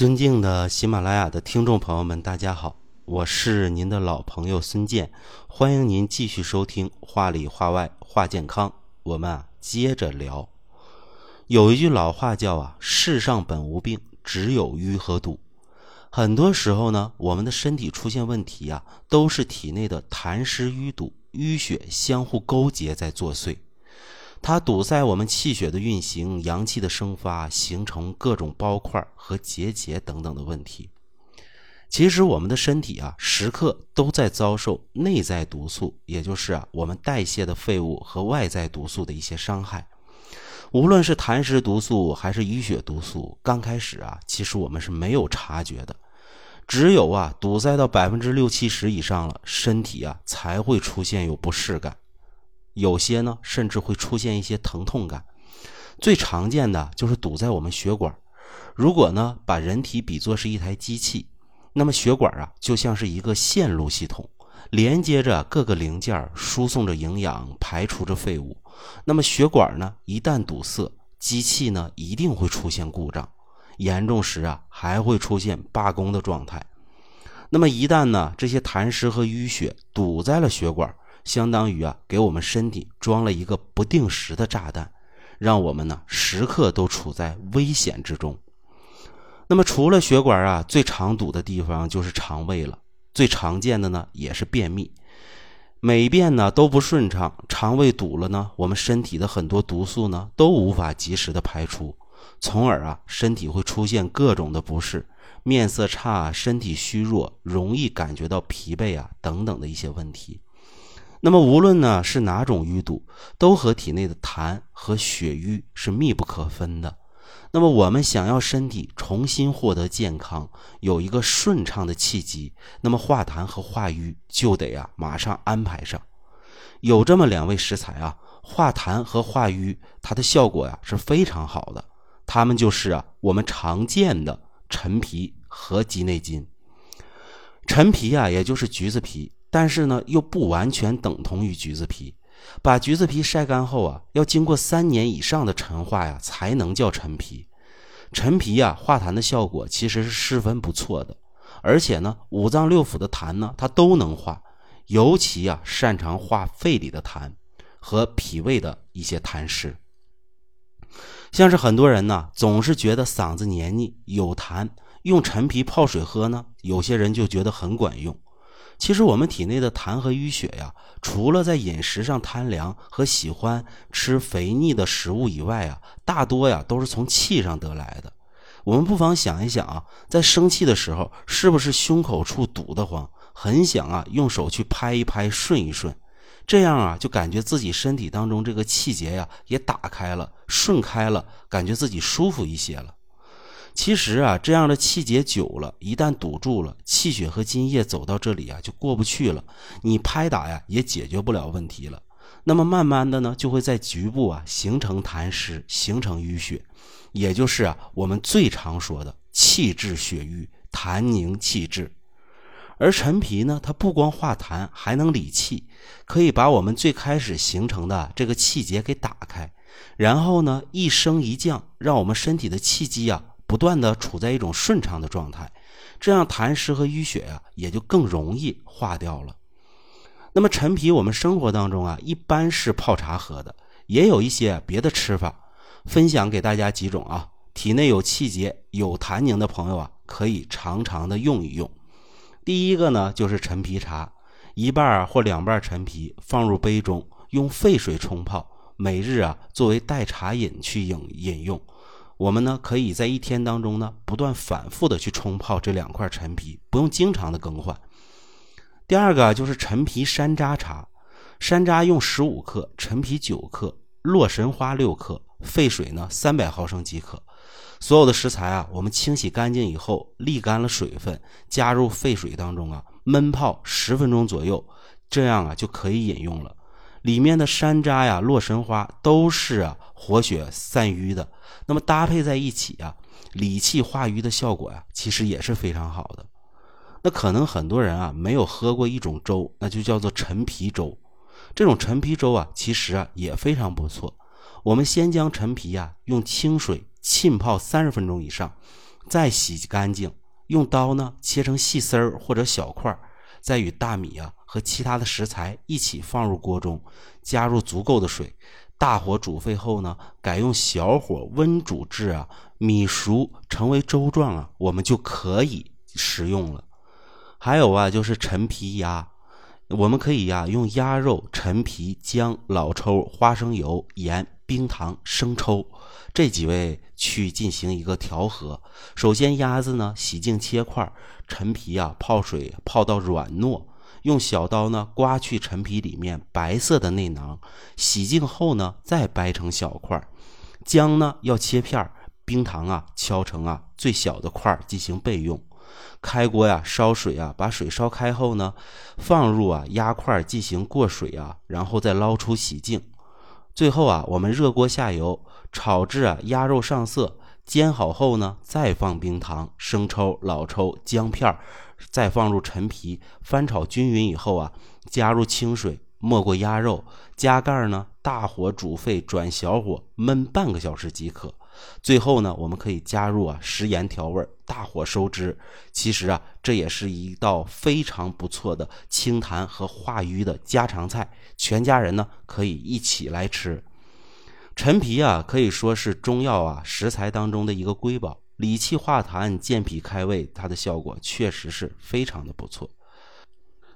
尊敬的喜马拉雅的听众朋友们，大家好，我是您的老朋友孙健，欢迎您继续收听《话里话外话健康》，我们啊接着聊。有一句老话叫啊，世上本无病，只有瘀和堵。很多时候呢，我们的身体出现问题啊，都是体内的痰湿淤堵、淤血相互勾结在作祟。它堵塞我们气血的运行、阳气的生发，形成各种包块和结节等等的问题。其实我们的身体啊，时刻都在遭受内在毒素，也就是啊我们代谢的废物和外在毒素的一些伤害。无论是痰湿毒素还是淤血毒素，刚开始啊，其实我们是没有察觉的。只有啊堵塞到百分之六七十以上了，身体啊才会出现有不适感。有些呢，甚至会出现一些疼痛感。最常见的就是堵在我们血管。如果呢，把人体比作是一台机器，那么血管啊，就像是一个线路系统，连接着各个零件，输送着营养，排除着废物。那么血管呢，一旦堵塞，机器呢，一定会出现故障。严重时啊，还会出现罢工的状态。那么一旦呢，这些痰湿和淤血堵在了血管。相当于啊，给我们身体装了一个不定时的炸弹，让我们呢时刻都处在危险之中。那么除了血管啊，最常堵的地方就是肠胃了。最常见的呢也是便秘，每便呢都不顺畅，肠胃堵了呢，我们身体的很多毒素呢都无法及时的排出，从而啊身体会出现各种的不适，面色差、身体虚弱、容易感觉到疲惫啊等等的一些问题。那么无论呢是哪种淤堵，都和体内的痰和血瘀是密不可分的。那么我们想要身体重新获得健康，有一个顺畅的气机，那么化痰和化瘀就得啊马上安排上。有这么两位食材啊，化痰和化瘀，它的效果呀是非常好的。它们就是啊我们常见的陈皮和鸡内金。陈皮啊，也就是橘子皮。但是呢，又不完全等同于橘子皮。把橘子皮晒干后啊，要经过三年以上的陈化呀，才能叫陈皮。陈皮呀，化痰的效果其实是十分不错的。而且呢，五脏六腑的痰呢，它都能化。尤其啊，擅长化肺里的痰和脾胃的一些痰湿。像是很多人呢，总是觉得嗓子黏腻有痰，用陈皮泡水喝呢，有些人就觉得很管用。其实我们体内的痰和淤血呀，除了在饮食上贪凉和喜欢吃肥腻的食物以外啊，大多呀都是从气上得来的。我们不妨想一想啊，在生气的时候，是不是胸口处堵得慌，很想啊用手去拍一拍、顺一顺，这样啊就感觉自己身体当中这个气结呀也打开了、顺开了，感觉自己舒服一些了。其实啊，这样的气结久了，一旦堵住了，气血和津液走到这里啊，就过不去了。你拍打呀，也解决不了问题了。那么慢慢的呢，就会在局部啊形成痰湿，形成淤血，也就是啊我们最常说的气滞血瘀、痰凝气滞。而陈皮呢，它不光化痰，还能理气，可以把我们最开始形成的这个气结给打开，然后呢一升一降，让我们身体的气机啊。不断的处在一种顺畅的状态，这样痰湿和淤血呀也就更容易化掉了。那么陈皮我们生活当中啊一般是泡茶喝的，也有一些别的吃法，分享给大家几种啊。体内有气结、有痰凝的朋友啊，可以常常的用一用。第一个呢就是陈皮茶，一半或两半陈皮放入杯中，用沸水冲泡，每日啊作为代茶饮去饮饮用。我们呢，可以在一天当中呢，不断反复的去冲泡这两块陈皮，不用经常的更换。第二个就是陈皮山楂茶，山楂用十五克，陈皮九克，洛神花六克，沸水呢三百毫升即可。所有的食材啊，我们清洗干净以后，沥干了水分，加入沸水当中啊，焖泡十分钟左右，这样啊就可以饮用了。里面的山楂呀、洛神花都是啊活血散瘀的，那么搭配在一起啊，理气化瘀的效果呀，其实也是非常好的。那可能很多人啊没有喝过一种粥，那就叫做陈皮粥。这种陈皮粥啊，其实啊也非常不错。我们先将陈皮啊用清水浸泡三十分钟以上，再洗干净，用刀呢切成细丝儿或者小块儿，再与大米啊和其他的食材一起放入锅中，加入足够的水，大火煮沸后呢，改用小火温煮至啊米熟成为粥状啊，我们就可以食用了。还有啊，就是陈皮鸭，我们可以呀用鸭肉、陈皮、姜、老抽、花生油、盐、冰糖、生抽这几味去进行一个调和。首先，鸭子呢洗净切块，陈皮啊泡水泡到软糯，用小刀呢刮去陈皮里面白色的内囊，洗净后呢再掰成小块。姜呢要切片，冰糖啊敲成啊最小的块进行备用。开锅呀，烧水啊，把水烧开后呢，放入啊鸭块进行过水啊，然后再捞出洗净。最后啊，我们热锅下油，炒至啊鸭肉上色，煎好后呢，再放冰糖、生抽、老抽、姜片儿，再放入陈皮，翻炒均匀以后啊，加入清水，没过鸭肉，加盖呢，大火煮沸，转小火焖半个小时即可。最后呢，我们可以加入啊食盐调味，大火收汁。其实啊，这也是一道非常不错的清痰和化瘀的家常菜，全家人呢可以一起来吃。陈皮啊，可以说是中药啊食材当中的一个瑰宝，理气化痰、健脾开胃，它的效果确实是非常的不错。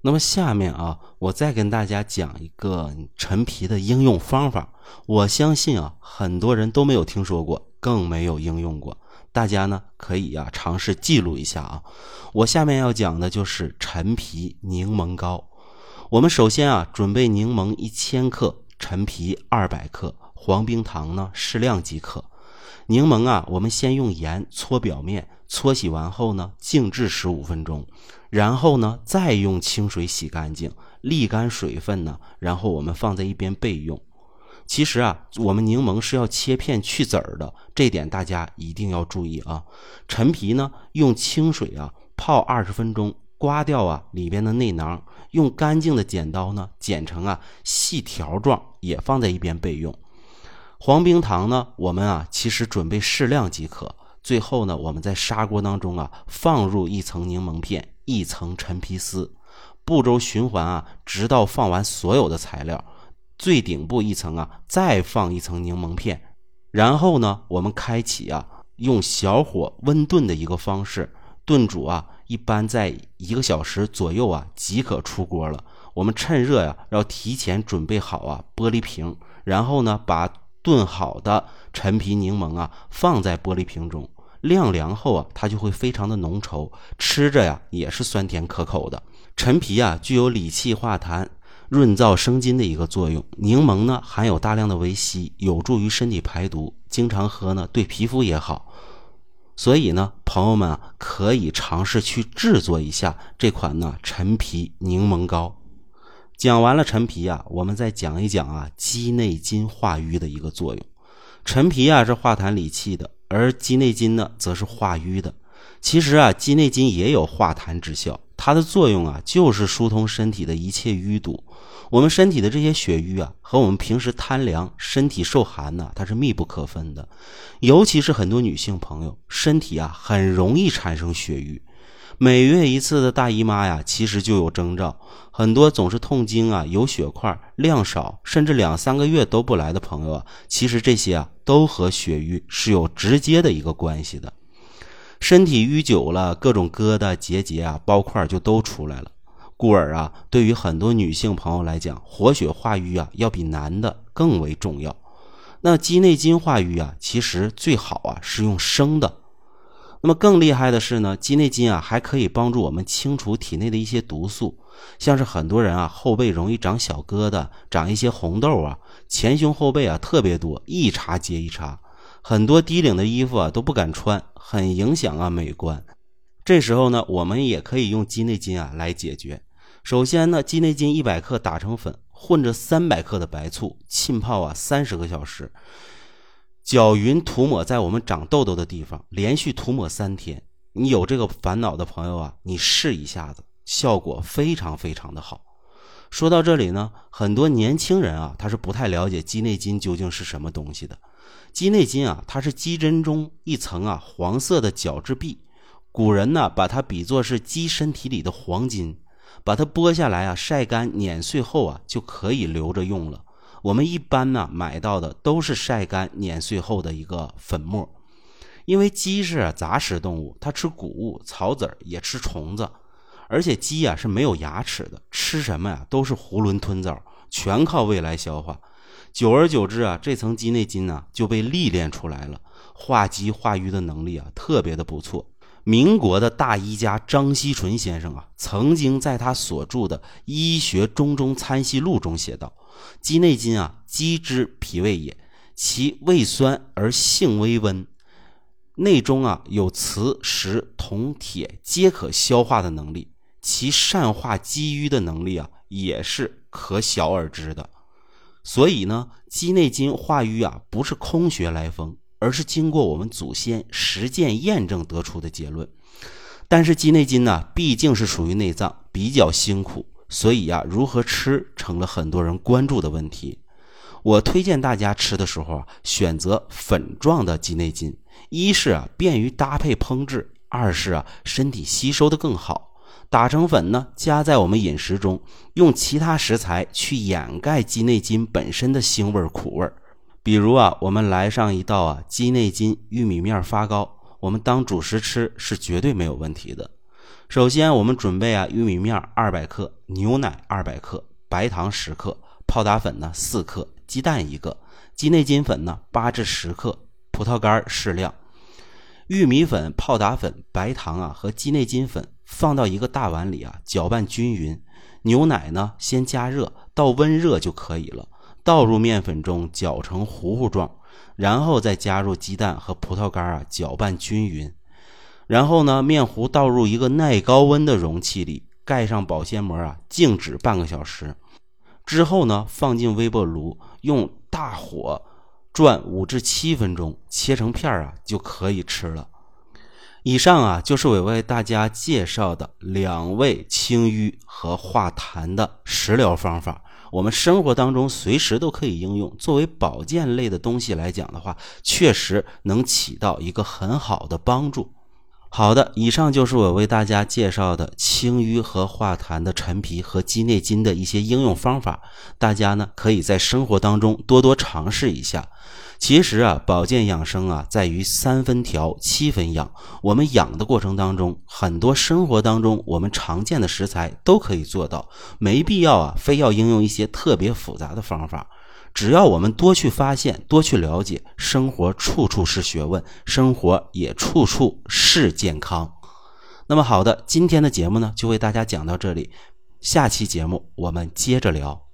那么下面啊，我再跟大家讲一个陈皮的应用方法。我相信啊，很多人都没有听说过，更没有应用过。大家呢可以呀尝试记录一下啊。我下面要讲的就是陈皮柠檬膏。我们首先啊准备柠檬一千克，陈皮二百克，黄冰糖呢适量即可。柠檬啊，我们先用盐搓表面，搓洗完后呢静置十五分钟。然后呢，再用清水洗干净，沥干水分呢，然后我们放在一边备用。其实啊，我们柠檬是要切片去籽儿的，这点大家一定要注意啊。陈皮呢，用清水啊泡二十分钟，刮掉啊里边的内囊，用干净的剪刀呢剪成啊细条状，也放在一边备用。黄冰糖呢，我们啊其实准备适量即可。最后呢，我们在砂锅当中啊放入一层柠檬片。一层陈皮丝，步骤循环啊，直到放完所有的材料，最顶部一层啊，再放一层柠檬片，然后呢，我们开启啊，用小火温炖的一个方式炖煮啊，一般在一个小时左右啊，即可出锅了。我们趁热呀，要提前准备好啊玻璃瓶，然后呢，把炖好的陈皮柠檬啊放在玻璃瓶中。晾凉后啊，它就会非常的浓稠，吃着呀也是酸甜可口的。陈皮啊具有理气化痰、润燥生津的一个作用，柠檬呢含有大量的维 C，有助于身体排毒，经常喝呢对皮肤也好。所以呢，朋友们啊可以尝试去制作一下这款呢陈皮柠檬膏。讲完了陈皮啊，我们再讲一讲啊鸡内金化瘀的一个作用。陈皮啊是化痰理气的。而鸡内金呢，则是化瘀的。其实啊，鸡内金也有化痰之效，它的作用啊，就是疏通身体的一切淤堵。我们身体的这些血瘀啊，和我们平时贪凉、身体受寒呢，它是密不可分的。尤其是很多女性朋友，身体啊，很容易产生血瘀。每月一次的大姨妈呀，其实就有征兆。很多总是痛经啊、有血块、量少，甚至两三个月都不来的朋友啊，其实这些啊都和血瘀是有直接的一个关系的。身体淤久了，各种疙瘩、结节啊、包块就都出来了。故而啊，对于很多女性朋友来讲，活血化瘀啊，要比男的更为重要。那鸡内金化瘀啊，其实最好啊是用生的。那么更厉害的是呢，鸡内金啊还可以帮助我们清除体内的一些毒素，像是很多人啊后背容易长小疙瘩，长一些红痘啊，前胸后背啊特别多，一茬接一茬，很多低领的衣服啊都不敢穿，很影响啊美观。这时候呢，我们也可以用鸡内金啊来解决。首先呢，鸡内金一百克打成粉，混着三百克的白醋，浸泡啊三十个小时。搅匀涂抹在我们长痘痘的地方，连续涂抹三天。你有这个烦恼的朋友啊，你试一下子，效果非常非常的好。说到这里呢，很多年轻人啊，他是不太了解鸡内金究竟是什么东西的。鸡内金啊，它是鸡胗中一层啊黄色的角质壁，古人呢把它比作是鸡身体里的黄金，把它剥下来啊晒干碾碎后啊就可以留着用了。我们一般呢买到的都是晒干碾碎后的一个粉末，因为鸡是杂食动物，它吃谷物、草籽儿，也吃虫子，而且鸡啊是没有牙齿的，吃什么呀都是囫囵吞枣，全靠胃来消化。久而久之啊，这层鸡内金呢就被历练出来了，化鸡化瘀的能力啊特别的不错。民国的大医家张锡纯先生啊，曾经在他所著的《医学中中参析录》中写道：“鸡内金啊，鸡之脾胃也，其味酸而性微温，内中啊有磁、石、铜、铁皆可消化的能力，其善化积瘀的能力啊也是可想而知的。所以呢，鸡内金化瘀啊，不是空穴来风。”而是经过我们祖先实践验证得出的结论。但是鸡内金呢，毕竟是属于内脏，比较辛苦，所以呀，如何吃成了很多人关注的问题。我推荐大家吃的时候啊，选择粉状的鸡内金，一是啊便于搭配烹制，二是啊身体吸收的更好。打成粉呢，加在我们饮食中，用其他食材去掩盖鸡内金本身的腥味苦味比如啊，我们来上一道啊鸡内金玉米面发糕，我们当主食吃是绝对没有问题的。首先，我们准备啊玉米面二百克，牛奶二百克，白糖十克，泡打粉呢四克，鸡蛋一个，鸡内金粉呢八至十克，葡萄干适量。玉米粉、泡打粉、白糖啊和鸡内金粉放到一个大碗里啊，搅拌均匀。牛奶呢先加热到温热就可以了。倒入面粉中，搅成糊糊状，然后再加入鸡蛋和葡萄干啊，搅拌均匀。然后呢，面糊倒入一个耐高温的容器里，盖上保鲜膜啊，静止半个小时。之后呢，放进微波炉，用大火转五至七分钟，切成片儿啊，就可以吃了。以上啊，就是我为大家介绍的两味清淤和化痰的食疗方法。我们生活当中随时都可以应用，作为保健类的东西来讲的话，确实能起到一个很好的帮助。好的，以上就是我为大家介绍的清淤和化痰的陈皮和鸡内金的一些应用方法，大家呢可以在生活当中多多尝试一下。其实啊，保健养生啊，在于三分调，七分养。我们养的过程当中，很多生活当中我们常见的食材都可以做到，没必要啊，非要应用一些特别复杂的方法。只要我们多去发现，多去了解，生活处处是学问，生活也处处是健康。那么好的，今天的节目呢，就为大家讲到这里，下期节目我们接着聊。